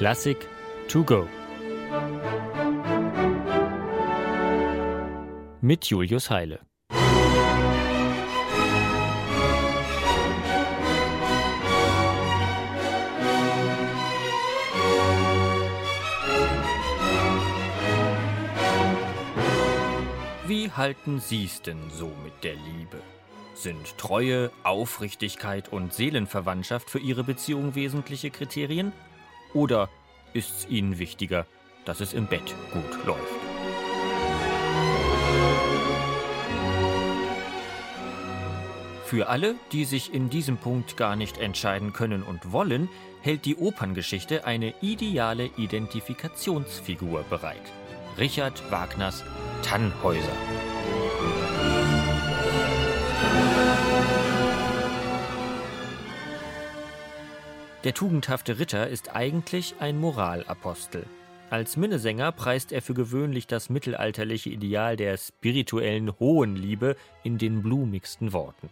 Klassik to go. Mit Julius Heile. Wie halten Sie's denn so mit der Liebe? Sind Treue, Aufrichtigkeit und Seelenverwandtschaft für Ihre Beziehung wesentliche Kriterien? Oder ist's Ihnen wichtiger, dass es im Bett gut läuft? Für alle, die sich in diesem Punkt gar nicht entscheiden können und wollen, hält die Operngeschichte eine ideale Identifikationsfigur bereit. Richard Wagners Tannhäuser. Der tugendhafte Ritter ist eigentlich ein Moralapostel. Als Minnesänger preist er für gewöhnlich das mittelalterliche Ideal der spirituellen hohen Liebe in den blumigsten Worten.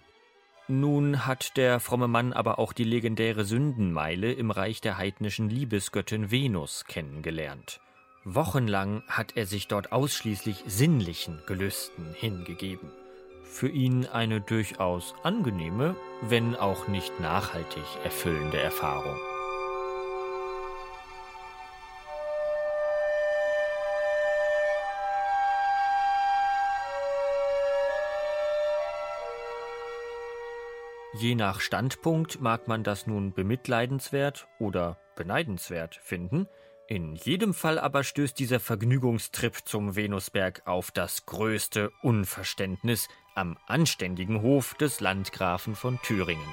Nun hat der fromme Mann aber auch die legendäre Sündenmeile im Reich der heidnischen Liebesgöttin Venus kennengelernt. Wochenlang hat er sich dort ausschließlich sinnlichen Gelüsten hingegeben für ihn eine durchaus angenehme, wenn auch nicht nachhaltig erfüllende Erfahrung. Je nach Standpunkt mag man das nun bemitleidenswert oder beneidenswert finden, in jedem Fall aber stößt dieser Vergnügungstrip zum Venusberg auf das größte Unverständnis am anständigen Hof des Landgrafen von Thüringen.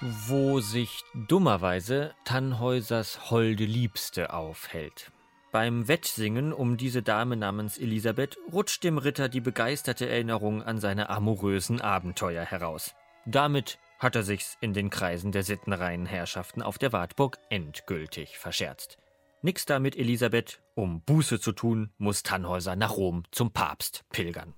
Wo sich dummerweise Tannhäusers holde Liebste aufhält. Beim Wettsingen um diese Dame namens Elisabeth rutscht dem Ritter die begeisterte Erinnerung an seine amorösen Abenteuer heraus. Damit hat er sich's in den Kreisen der sittenreinen Herrschaften auf der Wartburg endgültig verscherzt. Nix damit, Elisabeth. Um Buße zu tun, muss Tannhäuser nach Rom zum Papst pilgern.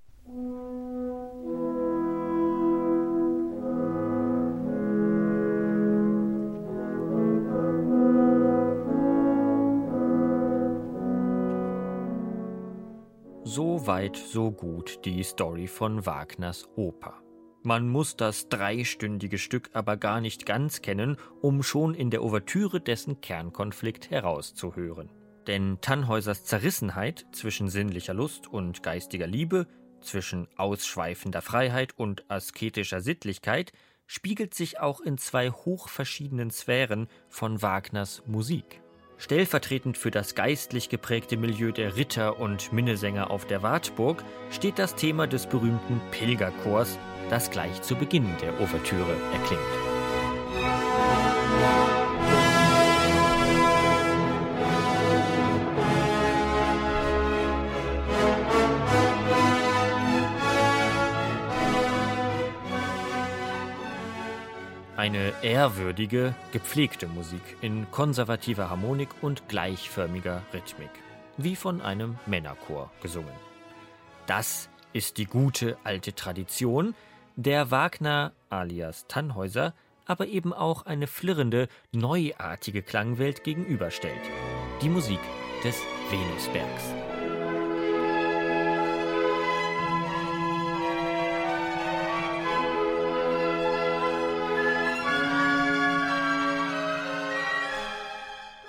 So weit, so gut die Story von Wagners Oper. Man muss das dreistündige Stück aber gar nicht ganz kennen, um schon in der Ouvertüre dessen Kernkonflikt herauszuhören. Denn Tannhäusers Zerrissenheit zwischen sinnlicher Lust und geistiger Liebe, zwischen ausschweifender Freiheit und asketischer Sittlichkeit spiegelt sich auch in zwei hochverschiedenen Sphären von Wagners Musik. Stellvertretend für das geistlich geprägte Milieu der Ritter und Minnesänger auf der Wartburg steht das Thema des berühmten Pilgerchors, das gleich zu Beginn der Ouvertüre erklingt. Eine ehrwürdige, gepflegte Musik in konservativer Harmonik und gleichförmiger Rhythmik, wie von einem Männerchor gesungen. Das ist die gute alte Tradition, der Wagner alias Tannhäuser aber eben auch eine flirrende, neuartige Klangwelt gegenüberstellt. Die Musik des Venusbergs.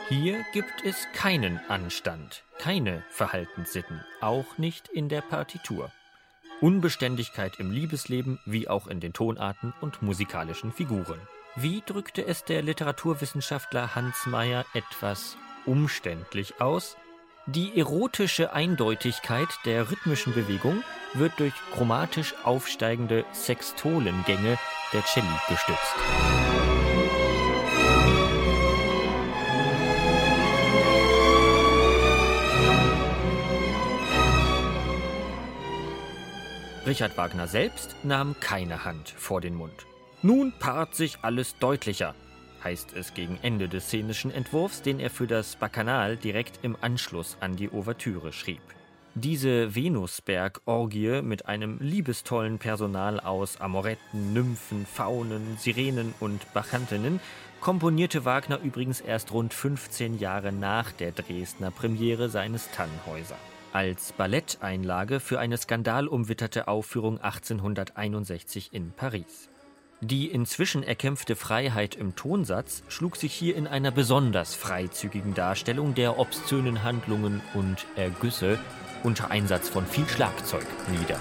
Hier gibt es keinen Anstand, keine Verhaltenssitten, auch nicht in der Partitur. Unbeständigkeit im Liebesleben wie auch in den Tonarten und musikalischen Figuren. Wie drückte es der Literaturwissenschaftler Hans Meyer etwas umständlich aus? Die erotische Eindeutigkeit der rhythmischen Bewegung wird durch chromatisch aufsteigende Sextolengänge der Celli gestützt. Richard Wagner selbst nahm keine Hand vor den Mund. Nun paart sich alles deutlicher, heißt es gegen Ende des szenischen Entwurfs, den er für das Bacchanal direkt im Anschluss an die Ouvertüre schrieb. Diese Venusberg-Orgie mit einem liebestollen Personal aus Amoretten, Nymphen, Faunen, Sirenen und Bacchantinnen komponierte Wagner übrigens erst rund 15 Jahre nach der Dresdner Premiere seines Tannhäuser. Als Balletteinlage für eine skandalumwitterte Aufführung 1861 in Paris. Die inzwischen erkämpfte Freiheit im Tonsatz schlug sich hier in einer besonders freizügigen Darstellung der obszönen Handlungen und Ergüsse unter Einsatz von viel Schlagzeug nieder.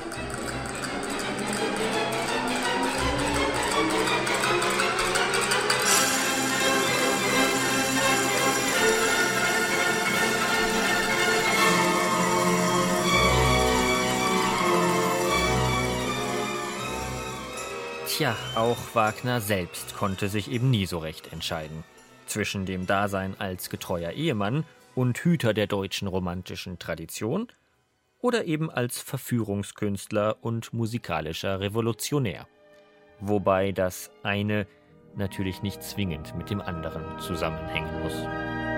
Tja, auch Wagner selbst konnte sich eben nie so recht entscheiden. Zwischen dem Dasein als getreuer Ehemann und Hüter der deutschen romantischen Tradition oder eben als Verführungskünstler und musikalischer Revolutionär. Wobei das eine natürlich nicht zwingend mit dem anderen zusammenhängen muss.